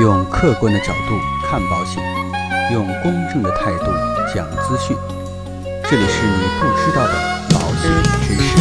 用客观的角度看保险，用公正的态度讲资讯。这里是你不知道的保险知识。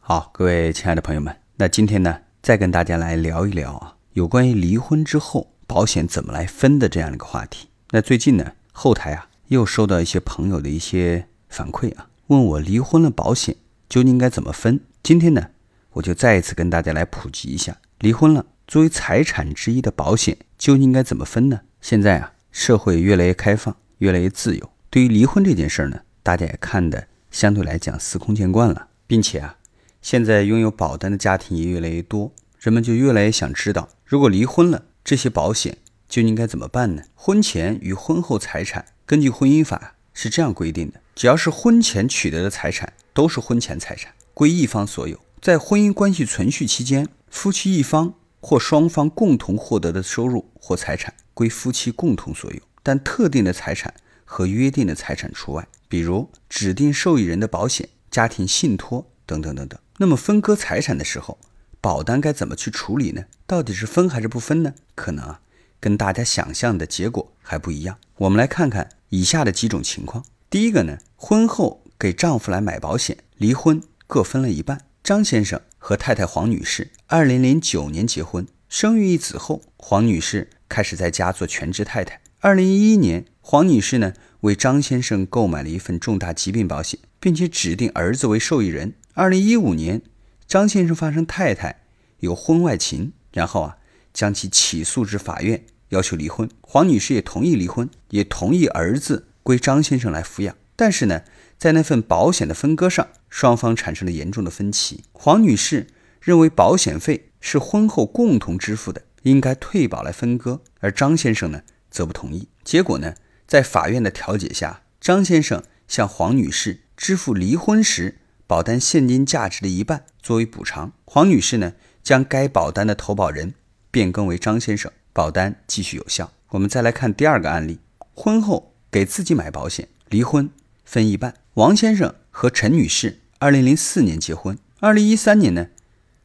好，各位亲爱的朋友们，那今天呢，再跟大家来聊一聊啊，有关于离婚之后保险怎么来分的这样一个话题。那最近呢，后台啊又收到一些朋友的一些反馈啊，问我离婚了保险究竟应该怎么分。今天呢，我就再一次跟大家来普及一下，离婚了作为财产之一的保险究竟应该怎么分呢？现在啊，社会越来越开放，越来越自由，对于离婚这件事儿呢，大家也看的相对来讲司空见惯了，并且啊。现在拥有保单的家庭也越来越多，人们就越来越想知道，如果离婚了，这些保险就应该怎么办呢？婚前与婚后财产，根据婚姻法是这样规定的：只要是婚前取得的财产，都是婚前财产，归一方所有。在婚姻关系存续期间，夫妻一方或双方共同获得的收入或财产，归夫妻共同所有。但特定的财产和约定的财产除外，比如指定受益人的保险、家庭信托等等等等。那么分割财产的时候，保单该怎么去处理呢？到底是分还是不分呢？可能啊，跟大家想象的结果还不一样。我们来看看以下的几种情况。第一个呢，婚后给丈夫来买保险，离婚各分了一半。张先生和太太黄女士，二零零九年结婚，生育一子后，黄女士开始在家做全职太太。二零一一年，黄女士呢为张先生购买了一份重大疾病保险，并且指定儿子为受益人。二零一五年，张先生发生太太有婚外情，然后啊，将其起诉至法院，要求离婚。黄女士也同意离婚，也同意儿子归张先生来抚养。但是呢，在那份保险的分割上，双方产生了严重的分歧。黄女士认为保险费是婚后共同支付的，应该退保来分割，而张先生呢，则不同意。结果呢，在法院的调解下，张先生向黄女士支付离婚时。保单现金价值的一半作为补偿，黄女士呢将该保单的投保人变更为张先生，保单继续有效。我们再来看第二个案例：婚后给自己买保险，离婚分一半。王先生和陈女士二零零四年结婚，二零一三年呢，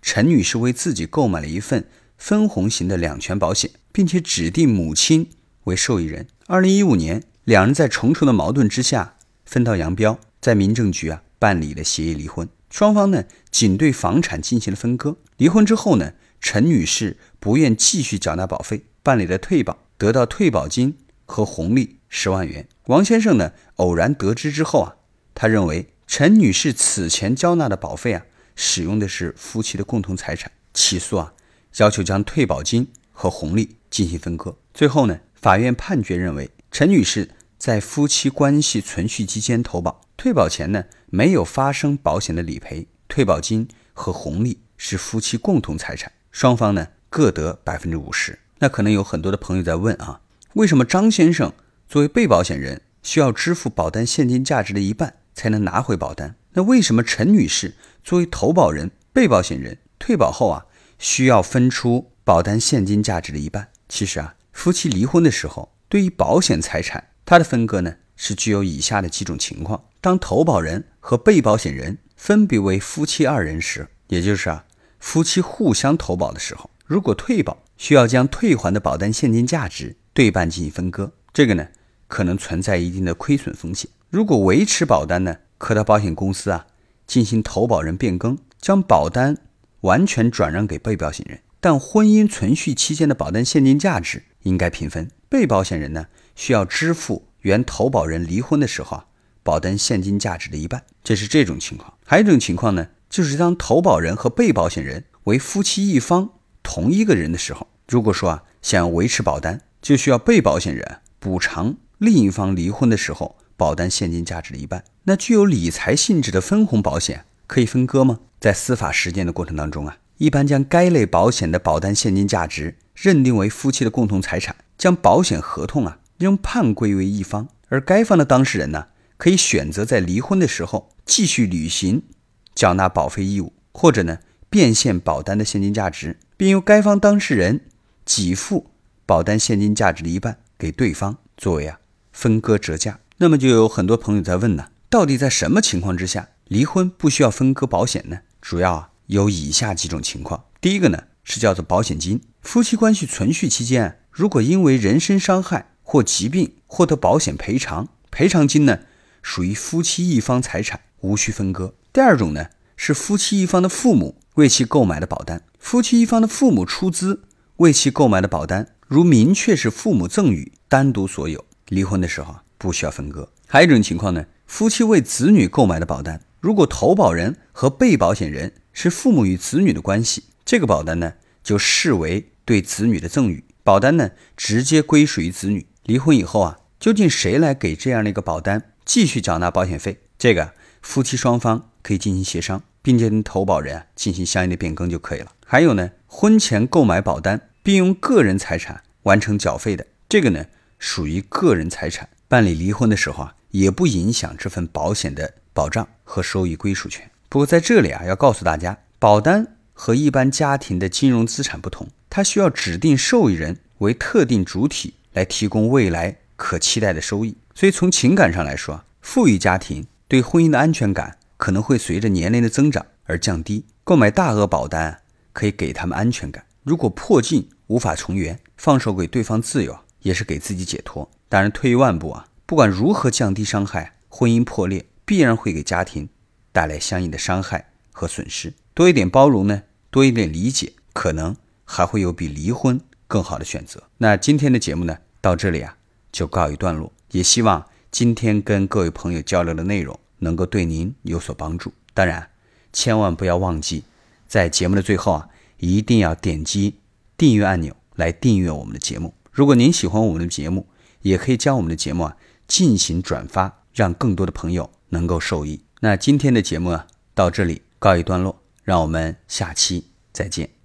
陈女士为自己购买了一份分红型的两全保险，并且指定母亲为受益人。二零一五年，两人在重重的矛盾之下分道扬镳，在民政局啊。办理了协议离婚，双方呢仅对房产进行了分割。离婚之后呢，陈女士不愿继续缴纳保费，办理了退保，得到退保金和红利十万元。王先生呢偶然得知之后啊，他认为陈女士此前交纳的保费啊，使用的是夫妻的共同财产，起诉啊，要求将退保金和红利进行分割。最后呢，法院判决认为陈女士在夫妻关系存续期间投保。退保前呢，没有发生保险的理赔，退保金和红利是夫妻共同财产，双方呢各得百分之五十。那可能有很多的朋友在问啊，为什么张先生作为被保险人需要支付保单现金价值的一半才能拿回保单？那为什么陈女士作为投保人、被保险人退保后啊，需要分出保单现金价值的一半？其实啊，夫妻离婚的时候，对于保险财产，它的分割呢是具有以下的几种情况。当投保人和被保险人分别为夫妻二人时，也就是啊，夫妻互相投保的时候，如果退保需要将退还的保单现金价值对半进行分割，这个呢可能存在一定的亏损风险。如果维持保单呢，可到保险公司啊进行投保人变更，将保单完全转让给被保险人。但婚姻存续期间的保单现金价值应该平分，被保险人呢需要支付原投保人离婚的时候啊。保单现金价值的一半，这是这种情况。还有一种情况呢，就是当投保人和被保险人为夫妻一方同一个人的时候，如果说啊想要维持保单，就需要被保险人补偿另一方离婚的时候保单现金价值的一半。那具有理财性质的分红保险可以分割吗？在司法实践的过程当中啊，一般将该类保险的保单现金价值认定为夫妻的共同财产，将保险合同啊应判归为一方，而该方的当事人呢？可以选择在离婚的时候继续履行缴纳保费义务，或者呢变现保单的现金价值，并由该方当事人给付保单现金价值的一半给对方作为啊分割折价。那么就有很多朋友在问呢，到底在什么情况之下离婚不需要分割保险呢？主要啊有以下几种情况。第一个呢是叫做保险金，夫妻关系存续期间，如果因为人身伤害或疾病获得保险赔偿，赔偿金呢属于夫妻一方财产，无需分割。第二种呢是夫妻一方的父母为其购买的保单，夫妻一方的父母出资为其购买的保单，如明确是父母赠与，单独所有，离婚的时候不需要分割。还有一种情况呢，夫妻为子女购买的保单，如果投保人和被保险人是父母与子女的关系，这个保单呢就视为对子女的赠与，保单呢直接归属于子女。离婚以后啊，究竟谁来给这样的一个保单继续缴纳保险费？这个夫妻双方可以进行协商，并且跟投保人啊进行相应的变更就可以了。还有呢，婚前购买保单并用个人财产完成缴费的，这个呢属于个人财产，办理离婚的时候啊，也不影响这份保险的保障和收益归属权。不过在这里啊，要告诉大家，保单和一般家庭的金融资产不同，它需要指定受益人为特定主体来提供未来可期待的收益。所以从情感上来说，富裕家庭对婚姻的安全感可能会随着年龄的增长而降低。购买大额保单可以给他们安全感，如果破镜无法重圆，放手给对方自由也是给自己解脱。当然，退一万步啊，不管如何降低伤害，婚姻破裂必然会给家庭。带来相应的伤害和损失，多一点包容呢，多一点理解，可能还会有比离婚更好的选择。那今天的节目呢，到这里啊就告一段落。也希望今天跟各位朋友交流的内容能够对您有所帮助。当然，千万不要忘记在节目的最后啊，一定要点击订阅按钮来订阅我们的节目。如果您喜欢我们的节目，也可以将我们的节目啊进行转发，让更多的朋友能够受益。那今天的节目啊，到这里告一段落，让我们下期再见。